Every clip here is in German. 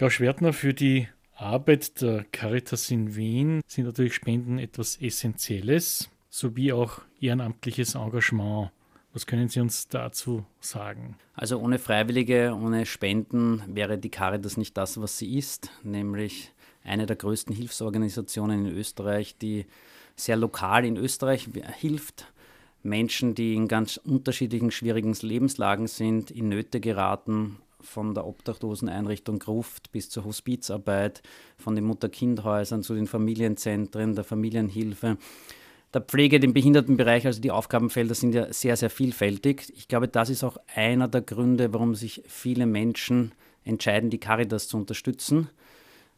Frau Schwertner, für die Arbeit der Caritas in Wien sind natürlich Spenden etwas Essentielles, sowie auch ehrenamtliches Engagement. Was können Sie uns dazu sagen? Also ohne Freiwillige, ohne Spenden wäre die Caritas nicht das, was sie ist, nämlich eine der größten Hilfsorganisationen in Österreich, die sehr lokal in Österreich hilft. Menschen, die in ganz unterschiedlichen schwierigen Lebenslagen sind, in Nöte geraten, von der Obdachloseneinrichtung Gruft bis zur Hospizarbeit, von den Mutter-Kind-Häusern zu den Familienzentren, der Familienhilfe, der Pflege, dem Behindertenbereich, also die Aufgabenfelder sind ja sehr, sehr vielfältig. Ich glaube, das ist auch einer der Gründe, warum sich viele Menschen entscheiden, die Caritas zu unterstützen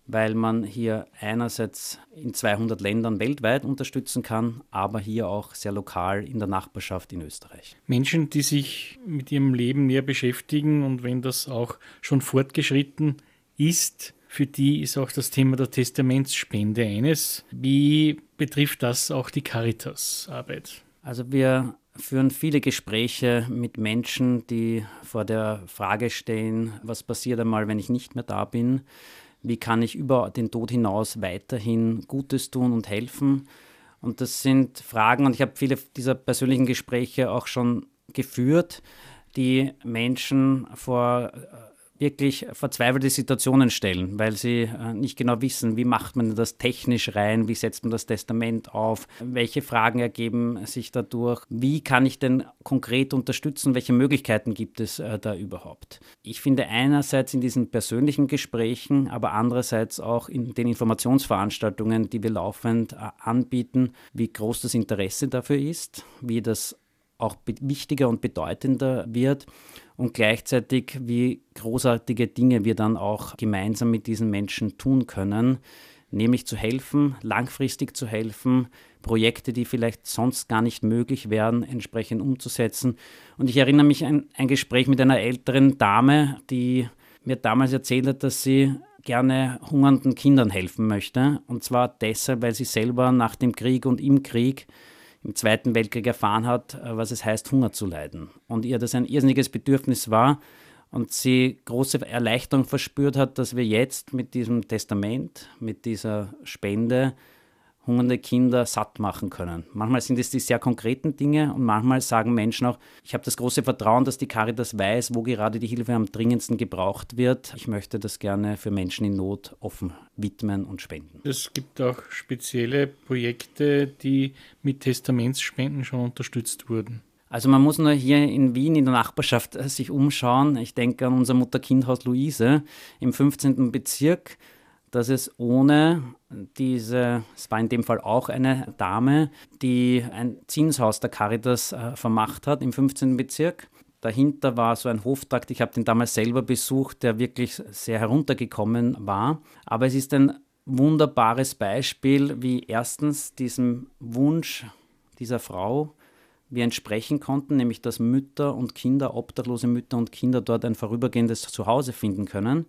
weil man hier einerseits in 200 Ländern weltweit unterstützen kann, aber hier auch sehr lokal in der Nachbarschaft in Österreich. Menschen, die sich mit ihrem Leben näher beschäftigen und wenn das auch schon fortgeschritten ist, für die ist auch das Thema der Testamentsspende eines. Wie betrifft das auch die Caritas-Arbeit? Also wir führen viele Gespräche mit Menschen, die vor der Frage stehen, was passiert einmal, wenn ich nicht mehr da bin wie kann ich über den Tod hinaus weiterhin Gutes tun und helfen. Und das sind Fragen, und ich habe viele dieser persönlichen Gespräche auch schon geführt, die Menschen vor wirklich verzweifelte Situationen stellen, weil sie äh, nicht genau wissen, wie macht man das technisch rein, wie setzt man das Testament auf, welche Fragen ergeben sich dadurch, wie kann ich denn konkret unterstützen, welche Möglichkeiten gibt es äh, da überhaupt. Ich finde einerseits in diesen persönlichen Gesprächen, aber andererseits auch in den Informationsveranstaltungen, die wir laufend äh, anbieten, wie groß das Interesse dafür ist, wie das auch wichtiger und bedeutender wird und gleichzeitig, wie großartige Dinge wir dann auch gemeinsam mit diesen Menschen tun können, nämlich zu helfen, langfristig zu helfen, Projekte, die vielleicht sonst gar nicht möglich wären, entsprechend umzusetzen. Und ich erinnere mich an ein Gespräch mit einer älteren Dame, die mir damals erzählt hat, dass sie gerne hungernden Kindern helfen möchte. Und zwar deshalb, weil sie selber nach dem Krieg und im Krieg im Zweiten Weltkrieg erfahren hat, äh, was es heißt, Hunger zu leiden. Und ihr das ein irrsinniges Bedürfnis war und sie große Erleichterung verspürt hat, dass wir jetzt mit diesem Testament, mit dieser Spende hungernde Kinder satt machen können. Manchmal sind es die sehr konkreten Dinge und manchmal sagen Menschen auch, ich habe das große Vertrauen, dass die Caritas weiß, wo gerade die Hilfe am dringendsten gebraucht wird. Ich möchte das gerne für Menschen in Not offen widmen und spenden. Es gibt auch spezielle Projekte, die mit Testamentsspenden schon unterstützt wurden. Also man muss nur hier in Wien in der Nachbarschaft äh, sich umschauen. Ich denke an unser Mutter-Kind-Haus Luise im 15. Bezirk dass es ohne diese, es war in dem Fall auch eine Dame, die ein Zinshaus der Caritas äh, vermacht hat im 15. Bezirk. Dahinter war so ein Hoftrakt, ich habe den damals selber besucht, der wirklich sehr heruntergekommen war. Aber es ist ein wunderbares Beispiel, wie erstens diesem Wunsch dieser Frau wir entsprechen konnten, nämlich dass Mütter und Kinder, obdachlose Mütter und Kinder dort ein vorübergehendes Zuhause finden können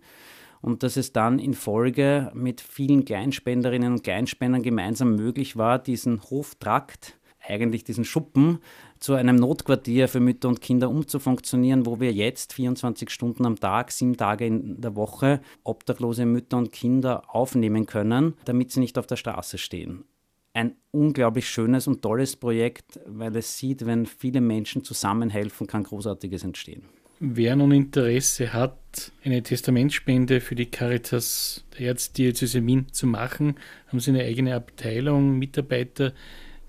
und dass es dann in Folge mit vielen Kleinspenderinnen und Kleinspendern gemeinsam möglich war, diesen Hoftrakt, eigentlich diesen Schuppen, zu einem Notquartier für Mütter und Kinder umzufunktionieren, wo wir jetzt 24 Stunden am Tag, sieben Tage in der Woche obdachlose Mütter und Kinder aufnehmen können, damit sie nicht auf der Straße stehen. Ein unglaublich schönes und tolles Projekt, weil es sieht, wenn viele Menschen zusammenhelfen, kann Großartiges entstehen. Wer nun Interesse hat, eine Testamentspende für die Caritas der Erzdiözese Wien zu machen, haben Sie eine eigene Abteilung, Mitarbeiter,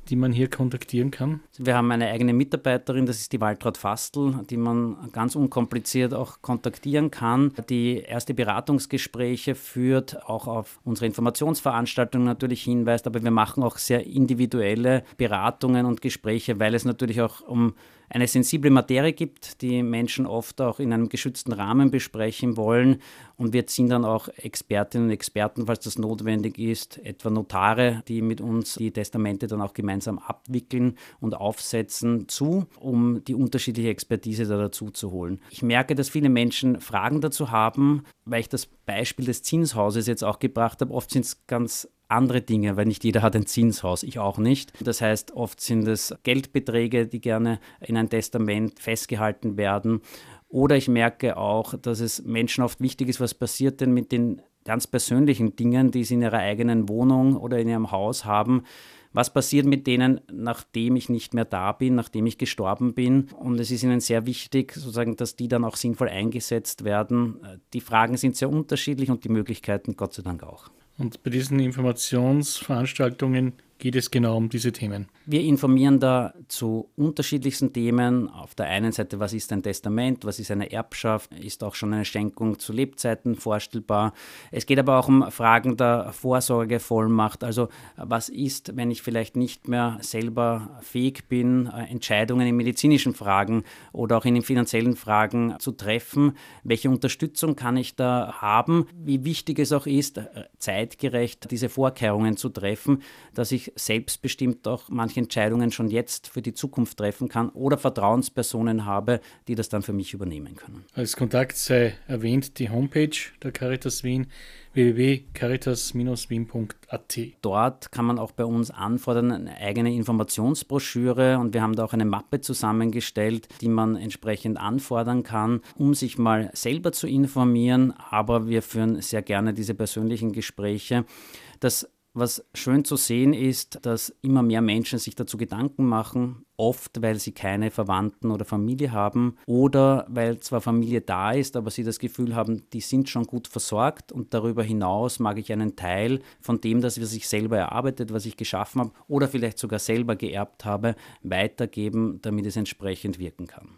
die man hier kontaktieren kann? Wir haben eine eigene Mitarbeiterin, das ist die Waltraud Fastel, die man ganz unkompliziert auch kontaktieren kann, die erste Beratungsgespräche führt, auch auf unsere Informationsveranstaltungen natürlich hinweist, aber wir machen auch sehr individuelle Beratungen und Gespräche, weil es natürlich auch um eine sensible Materie gibt, die Menschen oft auch in einem geschützten Rahmen besprechen wollen. Und wir ziehen dann auch Expertinnen und Experten, falls das notwendig ist, etwa Notare, die mit uns die Testamente dann auch gemeinsam abwickeln und aufsetzen, zu, um die unterschiedliche Expertise da dazu zu holen. Ich merke, dass viele Menschen Fragen dazu haben, weil ich das Beispiel des Zinshauses jetzt auch gebracht habe. Oft sind es ganz andere Dinge, weil nicht jeder hat ein Zinshaus, ich auch nicht. Das heißt, oft sind es Geldbeträge, die gerne in ein Testament festgehalten werden Oder ich merke auch, dass es Menschen oft wichtig ist, was passiert denn mit den ganz persönlichen Dingen, die sie in ihrer eigenen Wohnung oder in ihrem Haus haben. Was passiert mit denen, nachdem ich nicht mehr da bin, nachdem ich gestorben bin? Und es ist ihnen sehr wichtig, sozusagen, dass die dann auch sinnvoll eingesetzt werden. Die Fragen sind sehr unterschiedlich und die Möglichkeiten Gott sei Dank auch. Und bei diesen Informationsveranstaltungen geht es genau um diese Themen. Wir informieren da zu unterschiedlichsten Themen. Auf der einen Seite, was ist ein Testament, was ist eine Erbschaft, ist auch schon eine Schenkung zu Lebzeiten vorstellbar. Es geht aber auch um Fragen der Vorsorgevollmacht. Also was ist, wenn ich vielleicht nicht mehr selber fähig bin, Entscheidungen in medizinischen Fragen oder auch in den finanziellen Fragen zu treffen? Welche Unterstützung kann ich da haben? Wie wichtig es auch ist, zeitgerecht diese Vorkehrungen zu treffen, dass ich selbstbestimmt auch manche Entscheidungen schon jetzt für die Zukunft treffen kann oder Vertrauenspersonen habe, die das dann für mich übernehmen können. Als Kontakt sei erwähnt die Homepage der Caritas Wien www.caritas-wien.at. Dort kann man auch bei uns anfordern, eine eigene Informationsbroschüre und wir haben da auch eine Mappe zusammengestellt, die man entsprechend anfordern kann, um sich mal selber zu informieren, aber wir führen sehr gerne diese persönlichen Gespräche. Das was schön zu sehen ist, dass immer mehr Menschen sich dazu Gedanken machen, oft weil sie keine Verwandten oder Familie haben oder weil zwar Familie da ist, aber sie das Gefühl haben, die sind schon gut versorgt und darüber hinaus mag ich einen Teil von dem, das was ich selber erarbeitet, was ich geschaffen habe oder vielleicht sogar selber geerbt habe, weitergeben, damit es entsprechend wirken kann.